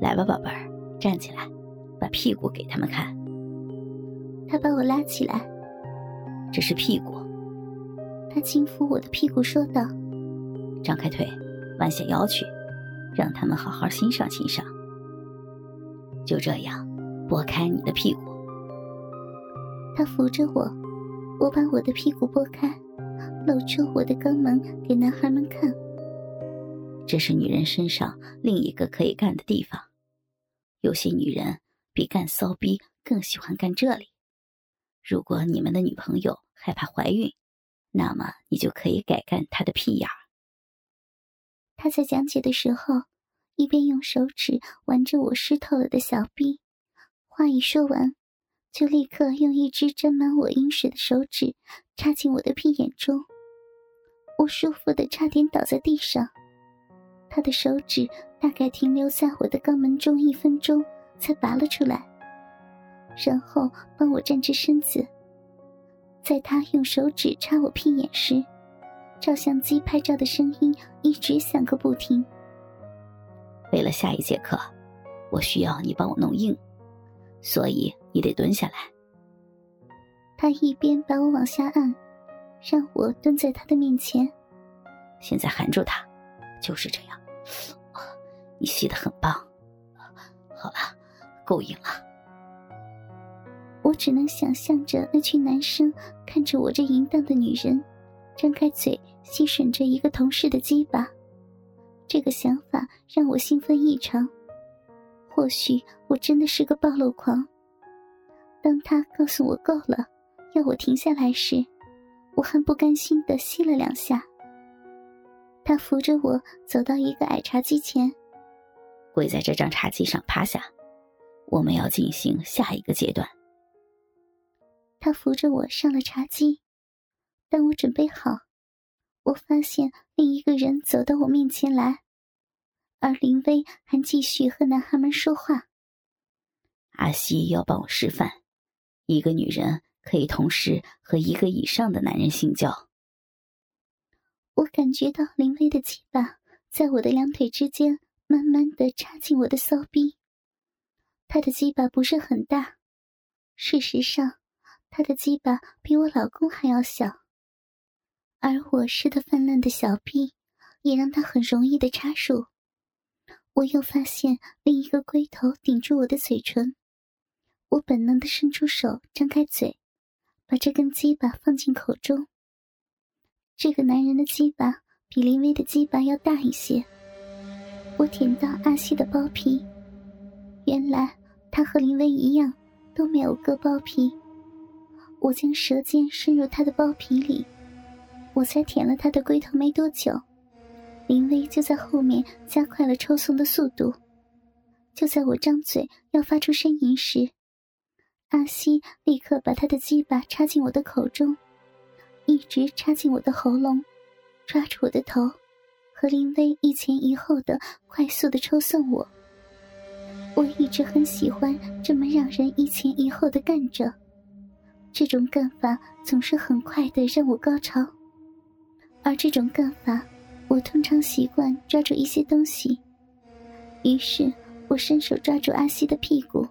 来吧，宝贝儿，站起来，把屁股给他们看。他把我拉起来，这是屁股。他轻抚我的屁股，说道：“张开腿，弯下腰去，让他们好好欣赏欣赏。就这样，拨开你的屁股。”他扶着我，我把我的屁股拨开，露出我的肛门给男孩们看。这是女人身上另一个可以干的地方。有些女人比干骚逼更喜欢干这里。如果你们的女朋友害怕怀孕，那么你就可以改干她的屁眼儿。他在讲解的时候，一边用手指玩着我湿透了的小臂，话一说完，就立刻用一只沾满我阴水的手指插进我的屁眼中。我舒服的差点倒在地上。他的手指大概停留在我的肛门中一分钟，才拔了出来，然后帮我站直身子。在他用手指插我屁眼时，照相机拍照的声音一直响个不停。为了下一节课，我需要你帮我弄硬，所以你得蹲下来。他一边把我往下按，让我蹲在他的面前。现在含住他，就是这样。你吸的很棒。好了，够硬了。我只能想象着那群男生看着我这淫荡的女人，张开嘴吸吮着一个同事的鸡巴。这个想法让我兴奋异常。或许我真的是个暴露狂。当他告诉我够了，要我停下来时，我很不甘心的吸了两下。他扶着我走到一个矮茶几前，跪在这张茶几上趴下。我们要进行下一个阶段。他扶着我上了茶几，当我准备好，我发现另一个人走到我面前来，而林薇还继续和男孩们说话。阿西要帮我示范，一个女人可以同时和一个以上的男人性交。我感觉到林薇的鸡巴在我的两腿之间慢慢的插进我的骚逼。他的鸡巴不是很大，事实上。他的鸡巴比我老公还要小，而我湿的泛滥的小臂也让他很容易的插入。我又发现另一个龟头顶住我的嘴唇，我本能的伸出手，张开嘴，把这根鸡巴放进口中。这个男人的鸡巴比林威的鸡巴要大一些。我舔到阿西的包皮，原来他和林威一样都没有割包皮。我将舌尖伸入他的包皮里，我才舔了他的龟头没多久，林薇就在后面加快了抽送的速度。就在我张嘴要发出呻吟时，阿西立刻把他的鸡巴插进我的口中，一直插进我的喉咙，抓住我的头，和林薇一前一后的快速的抽送我。我一直很喜欢这么让人一前一后的干着。这种干法总是很快的让我高潮，而这种干法，我通常习惯抓住一些东西。于是我伸手抓住阿西的屁股，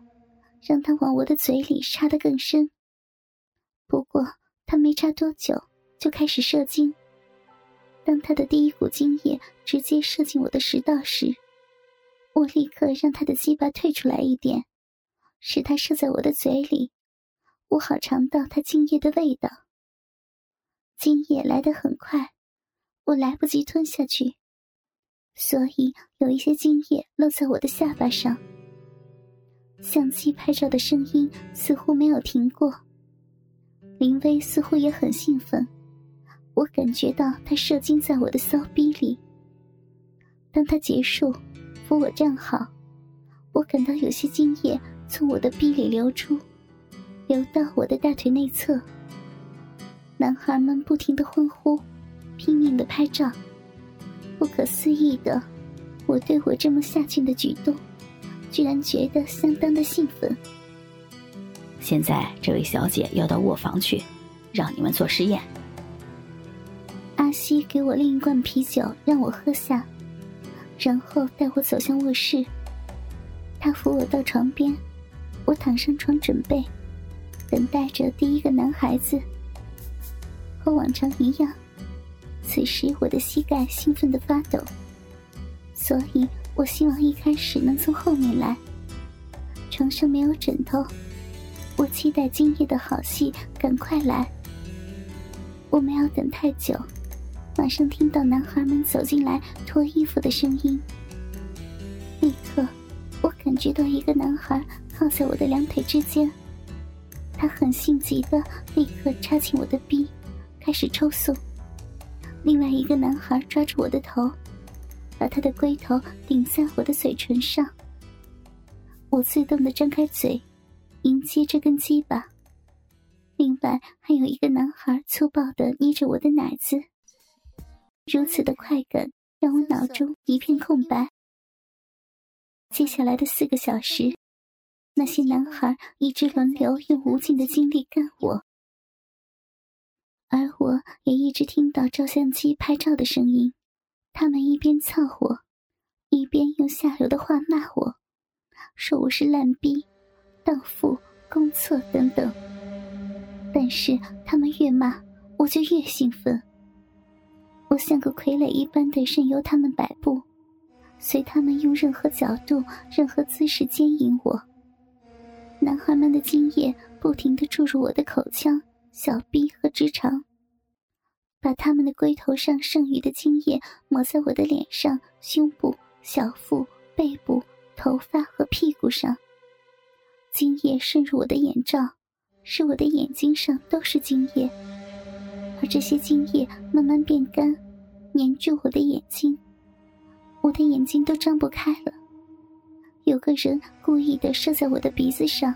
让他往我的嘴里插得更深。不过他没插多久就开始射精。当他的第一股精液直接射进我的食道时，我立刻让他的鸡巴退出来一点，使他射在我的嘴里。我好尝到他精液的味道。精液来得很快，我来不及吞下去，所以有一些精液落在我的下巴上。相机拍照的声音似乎没有停过。林薇似乎也很兴奋，我感觉到他射精在我的骚逼里。当他结束，扶我站好，我感到有些精液从我的逼里流出。流到我的大腿内侧，男孩们不停的欢呼，拼命的拍照。不可思议的，我对我这么下贱的举动，居然觉得相当的兴奋。现在，这位小姐要到卧房去，让你们做实验。西给我另一罐啤酒，让我喝下，然后带我走向卧室。他扶我到床边，我躺上床准备，等待着第一个男孩子。和往常一样，此时我的膝盖兴奋的发抖，所以我希望一开始能从后面来。床上没有枕头，我期待今夜的好戏赶快来。我没有等太久，马上听到男孩们走进来脱衣服的声音。立刻，我感觉到一个男孩靠在我的两腿之间，他很性急的立刻插进我的臂，开始抽送。另外一个男孩抓住我的头，把他的龟头顶在我的嘴唇上。我自动的张开嘴，迎接这根鸡巴。另外还有一个男孩粗暴的捏着我的奶子，如此的快感让我脑中一片空白。接下来的四个小时，那些男孩一直轮流用无尽的精力干我，而我也一直听到照相机拍照的声音，他们一边操我，一边用下流的话骂我，说我是烂逼、荡妇、公厕等等。但是他们越骂，我就越兴奋。像个傀儡一般的任由他们摆布，随他们用任何角度、任何姿势奸淫我。男孩们的精液不停的注入我的口腔、小臂和直肠，把他们的龟头上剩余的精液抹在我的脸上、胸部、小腹、背部、头发和屁股上，精液渗入我的眼罩。使我的眼睛上都是精液，而这些精液慢慢变干，粘住我的眼睛，我的眼睛都张不开了。有个人故意的射在我的鼻子上，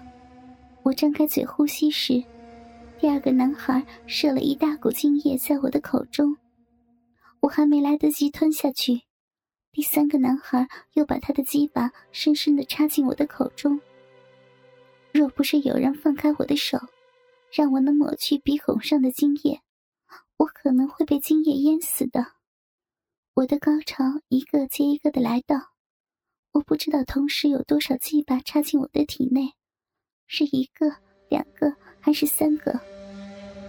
我张开嘴呼吸时，第二个男孩射了一大股精液在我的口中，我还没来得及吞下去，第三个男孩又把他的鸡巴深深的插进我的口中。若不是有人放开我的手，让我能抹去鼻孔上的精液，我可能会被精液淹死的。我的高潮一个接一个的来到，我不知道同时有多少鸡巴插进我的体内，是一个、两个还是三个？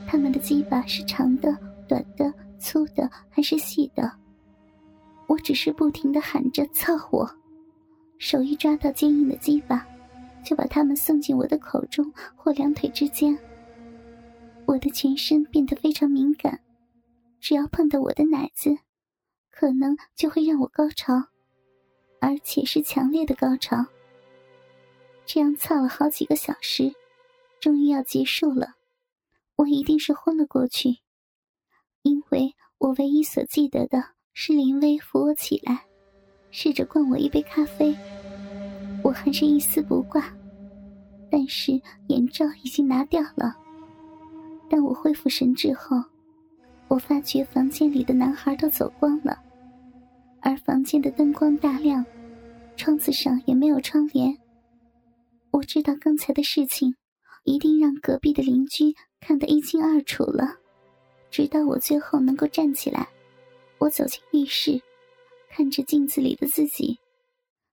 他们的鸡巴是长的、短的、粗的还是细的？我只是不停的喊着“操我”，手一抓到坚硬的鸡巴。就把他们送进我的口中或两腿之间。我的全身变得非常敏感，只要碰到我的奶子，可能就会让我高潮，而且是强烈的高潮。这样操了好几个小时，终于要结束了。我一定是昏了过去，因为我唯一所记得的是林薇扶我起来，试着灌我一杯咖啡。我还是一丝不挂，但是眼罩已经拿掉了。当我恢复神智后，我发觉房间里的男孩都走光了，而房间的灯光大亮，窗子上也没有窗帘。我知道刚才的事情一定让隔壁的邻居看得一清二楚了。直到我最后能够站起来，我走进浴室，看着镜子里的自己，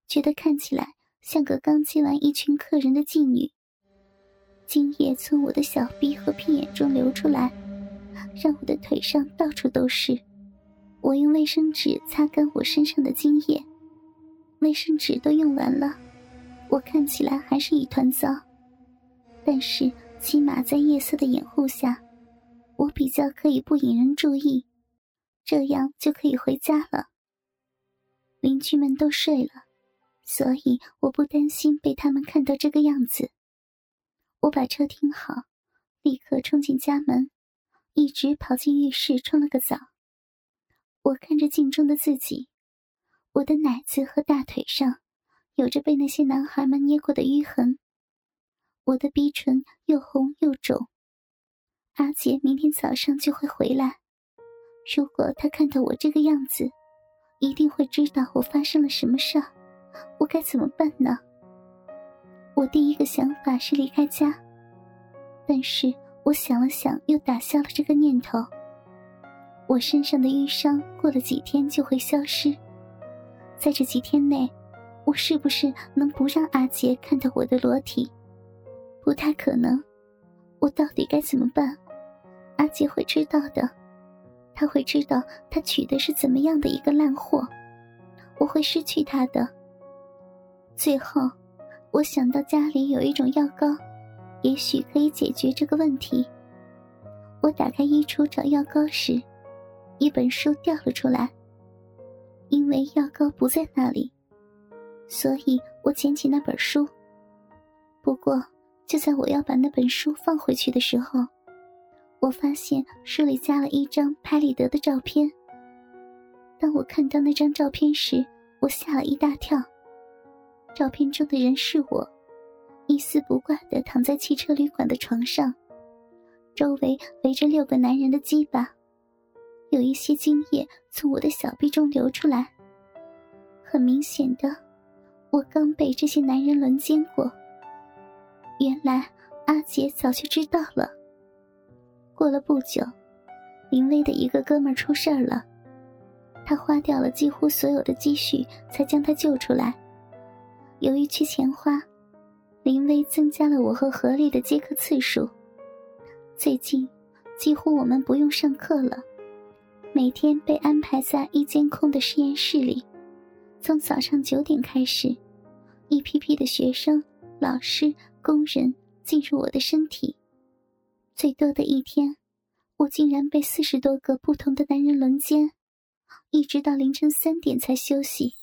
觉得看起来。像个刚接完一群客人的妓女，精液从我的小臂和屁眼中流出来，让我的腿上到处都是。我用卫生纸擦干我身上的精液，卫生纸都用完了，我看起来还是一团糟。但是起码在夜色的掩护下，我比较可以不引人注意，这样就可以回家了。邻居们都睡了。所以我不担心被他们看到这个样子。我把车停好，立刻冲进家门，一直跑进浴室冲了个澡。我看着镜中的自己，我的奶子和大腿上有着被那些男孩们捏过的淤痕，我的鼻唇又红又肿。阿杰明天早上就会回来，如果他看到我这个样子，一定会知道我发生了什么事儿。我该怎么办呢？我第一个想法是离开家，但是我想了想，又打消了这个念头。我身上的淤伤过了几天就会消失，在这几天内，我是不是能不让阿杰看到我的裸体？不太可能。我到底该怎么办？阿杰会知道的，他会知道他娶的是怎么样的一个烂货，我会失去他的。最后，我想到家里有一种药膏，也许可以解决这个问题。我打开衣橱找药膏时，一本书掉了出来。因为药膏不在那里，所以我捡起那本书。不过，就在我要把那本书放回去的时候，我发现书里加了一张拍立得的照片。当我看到那张照片时，我吓了一大跳。照片中的人是我，一丝不挂的躺在汽车旅馆的床上，周围围着六个男人的鸡巴。有一些精液从我的小臂中流出来。很明显的，我刚被这些男人轮奸过。原来阿杰早就知道了。过了不久，林威的一个哥们出事儿了，他花掉了几乎所有的积蓄才将他救出来。由于缺钱花，林威增加了我和何丽的接客次数。最近，几乎我们不用上课了。每天被安排在一间空的实验室里，从早上九点开始，一批批的学生、老师、工人进入我的身体。最多的一天，我竟然被四十多个不同的男人轮奸，一直到凌晨三点才休息。